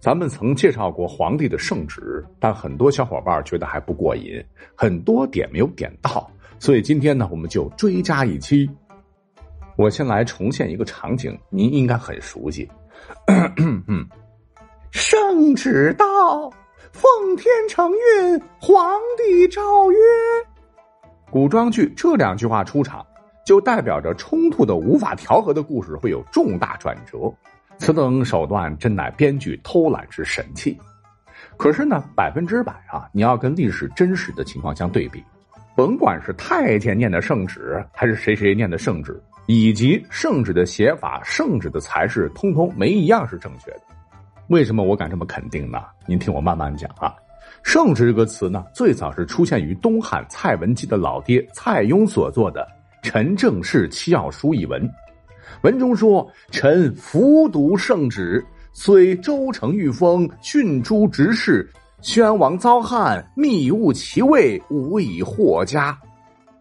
咱们曾介绍过皇帝的圣旨，但很多小伙伴觉得还不过瘾，很多点没有点到，所以今天呢，我们就追加一期。我先来重现一个场景，您应该很熟悉。圣旨到，奉天承运，皇帝诏曰。古装剧这两句话出场，就代表着冲突的无法调和的故事会有重大转折。此等手段真乃编剧偷懒之神器，可是呢，百分之百啊，你要跟历史真实的情况相对比，甭管是太监念的圣旨，还是谁谁念的圣旨，以及圣旨的写法、圣旨的才是，通通没一样是正确的。为什么我敢这么肯定呢？您听我慢慢讲啊。圣旨这个词呢，最早是出现于东汉蔡文姬的老爹蔡邕所作的《陈政事七要书》一文。文中说：“臣服读圣旨，虽周成御封，训诸执事，宣王遭汉，密误其位，无以获家。”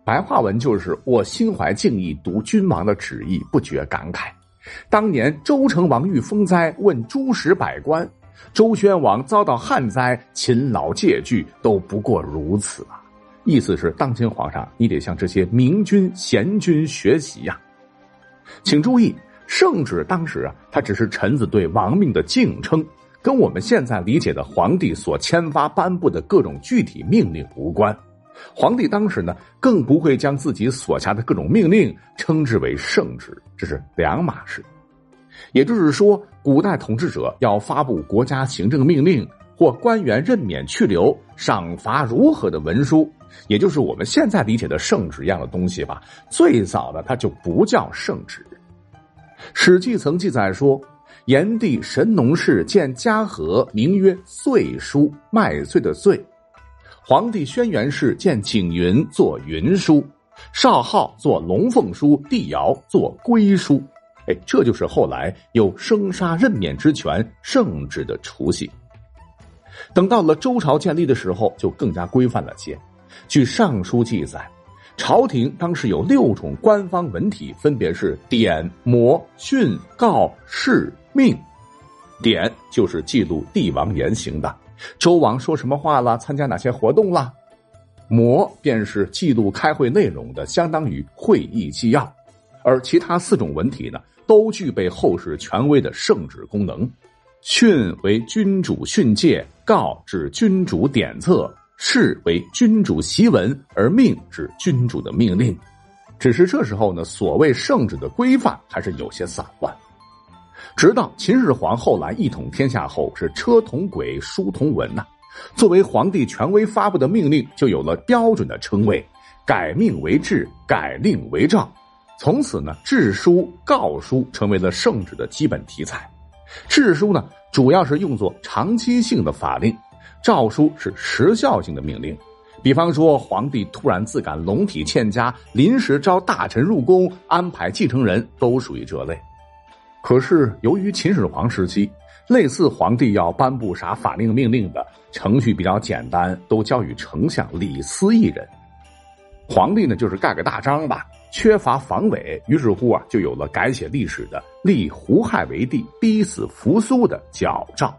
白话文就是我心怀敬意，读君王的旨意，不觉感慨。当年周成王遇风灾，问诸史百官；周宣王遭到旱灾，勤劳戒惧，都不过如此啊！意思是，当今皇上，你得向这些明君贤君学习呀。请注意，圣旨当时啊，它只是臣子对王命的敬称，跟我们现在理解的皇帝所签发颁布的各种具体命令无关。皇帝当时呢，更不会将自己所下的各种命令称之为圣旨，这是两码事。也就是说，古代统治者要发布国家行政命令或官员任免去留、赏罚如何的文书。也就是我们现在理解的圣旨一样的东西吧，最早的它就不叫圣旨。《史记》曾记载说，炎帝神农氏建嘉禾，名曰岁书，麦穗的穗；皇帝轩辕氏建景云，作云书；少昊作龙凤书，帝尧作龟书。哎，这就是后来有生杀任免之权、圣旨的雏形。等到了周朝建立的时候，就更加规范了些。据《尚书》记载，朝廷当时有六种官方文体，分别是典、谟、训、告、示、命。典就是记录帝王言行的，周王说什么话了，参加哪些活动了；谟便是记录开会内容的，相当于会议纪要。而其他四种文体呢，都具备后世权威的圣旨功能。训为君主训诫，告指君主典策。是为君主檄文，而命是君主的命令。只是这时候呢，所谓圣旨的规范还是有些散乱。直到秦始皇后来一统天下后，是车同轨，书同文呐。作为皇帝权威发布的命令，就有了标准的称谓：改命为制，改令为诏。从此呢，制书、告书成为了圣旨的基本题材。制书呢，主要是用作长期性的法令。诏书是时效性的命令，比方说皇帝突然自感龙体欠佳，临时招大臣入宫，安排继承人，都属于这类。可是由于秦始皇时期，类似皇帝要颁布啥法令命令的程序比较简单，都交予丞相李斯一人。皇帝呢，就是盖个大章吧，缺乏防伪，于是乎啊，就有了改写历史的立胡亥为帝，逼死扶苏的矫诏。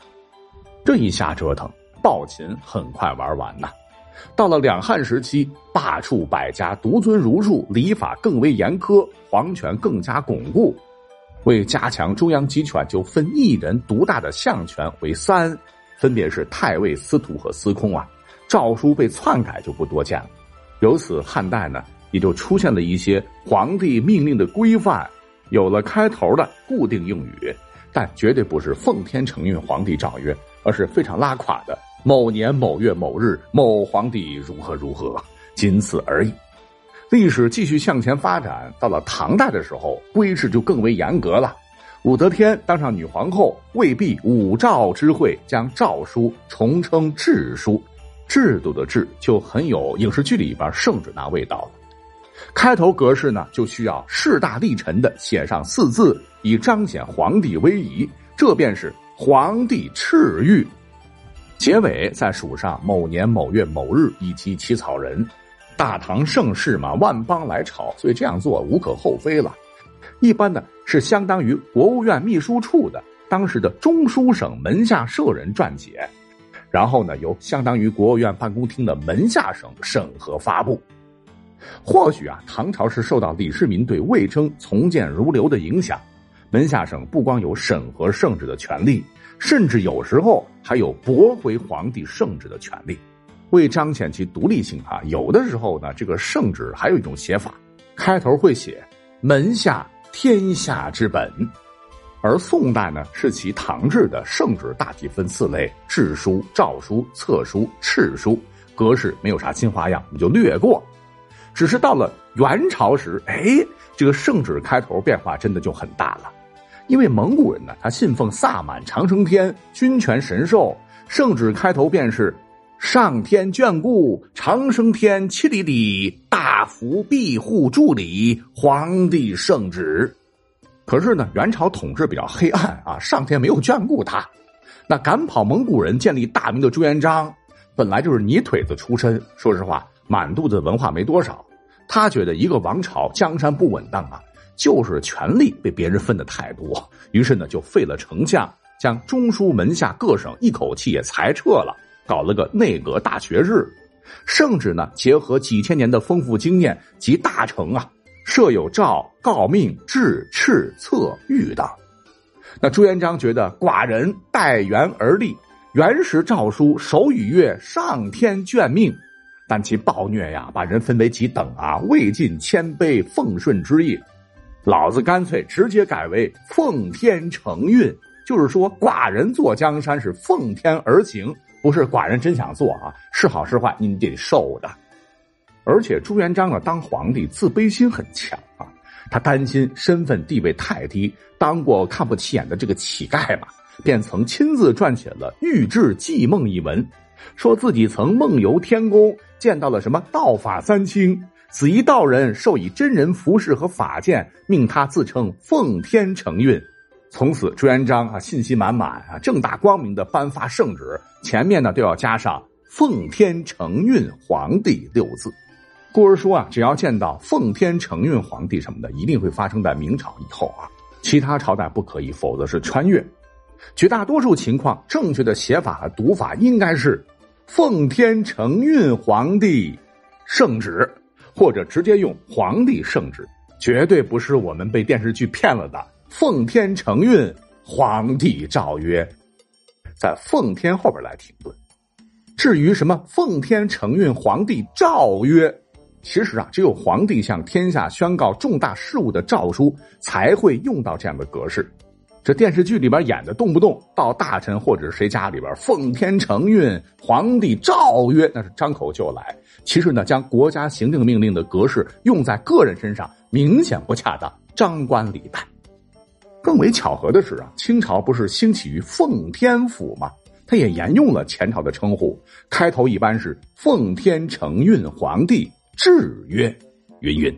这一下折腾。暴秦很快玩完呐，到了两汉时期，罢黜百家，独尊儒术，礼法更为严苛，皇权更加巩固。为加强中央集权，就分一人独大的相权为三，分别是太尉、司徒和司空啊。诏书被篡改就不多见了。由此，汉代呢也就出现了一些皇帝命令的规范，有了开头的固定用语，但绝对不是奉天承运，皇帝诏曰，而是非常拉垮的。某年某月某日，某皇帝如何如何，仅此而已。历史继续向前发展，到了唐代的时候，规制就更为严格了。武则天当上女皇后，未必武诏之会将诏书重称制书，制度的制就很有影视剧里边圣旨那味道了。开头格式呢，就需要势大力沉的写上四字，以彰显皇帝威仪，这便是皇帝敕谕。结尾再署上某年某月某日以及起草人，大唐盛世嘛，万邦来朝，所以这样做无可厚非了。一般呢是相当于国务院秘书处的当时的中书省门下舍人撰写，然后呢，由相当于国务院办公厅的门下省审核发布。或许啊，唐朝是受到李世民对魏征从谏如流的影响，门下省不光有审核圣旨的权利，甚至有时候还有驳回皇帝圣旨的权利。为彰显其独立性啊，有的时候呢，这个圣旨还有一种写法，开头会写“门下天下之本”，而宋代呢是其唐制的圣旨大体分四类：制书、诏书、册书、敕书，格式没有啥新花样，我们就略过。只是到了元朝时，哎，这个圣旨开头变化真的就很大了，因为蒙古人呢，他信奉萨满长生天、君权神授，圣旨开头便是。上天眷顾，长生天七里里，大福庇护助理，皇帝圣旨。可是呢，元朝统治比较黑暗啊，上天没有眷顾他。那赶跑蒙古人、建立大明的朱元璋，本来就是泥腿子出身，说实话，满肚子文化没多少。他觉得一个王朝江山不稳当啊，就是权力被别人分的太多，于是呢，就废了丞相，将中书门下各省一口气也裁撤了。搞了个内阁大学士，圣旨呢结合几千年的丰富经验及大成啊，设有诏、告命、制、敕、策、谕等。那朱元璋觉得寡人待元而立，原始诏书手与月上天眷命，但其暴虐呀，把人分为几等啊，未尽谦卑奉顺之意。老子干脆直接改为奉天承运，就是说寡人坐江山是奉天而行。不是寡人真想做啊，是好是坏你得受的。而且朱元璋啊，当皇帝自卑心很强啊，他担心身份地位太低，当过看不起眼的这个乞丐嘛，便曾亲自撰写了《御制祭梦》一文，说自己曾梦游天宫，见到了什么道法三清，此一道人授以真人服饰和法剑，命他自称奉天承运。从此，朱元璋啊信心满满啊，正大光明的颁发圣旨，前面呢都要加上“奉天承运皇帝”六字。故而说啊，只要见到“奉天承运皇帝”什么的，一定会发生在明朝以后啊，其他朝代不可以，否则是穿越。绝大多数情况，正确的写法和读法应该是“奉天承运皇帝圣旨”，或者直接用“皇帝圣旨”，绝对不是我们被电视剧骗了的。奉天承运，皇帝诏曰，在奉天后边来停顿。至于什么奉天承运，皇帝诏曰，其实啊，只有皇帝向天下宣告重大事务的诏书才会用到这样的格式。这电视剧里边演的，动不动到大臣或者谁家里边，奉天承运，皇帝诏曰，那是张口就来。其实呢，将国家行政命令的格式用在个人身上，明显不恰当，张冠李戴。更为巧合的是啊，清朝不是兴起于奉天府吗？它也沿用了前朝的称呼，开头一般是“奉天承运皇帝制曰”，云云。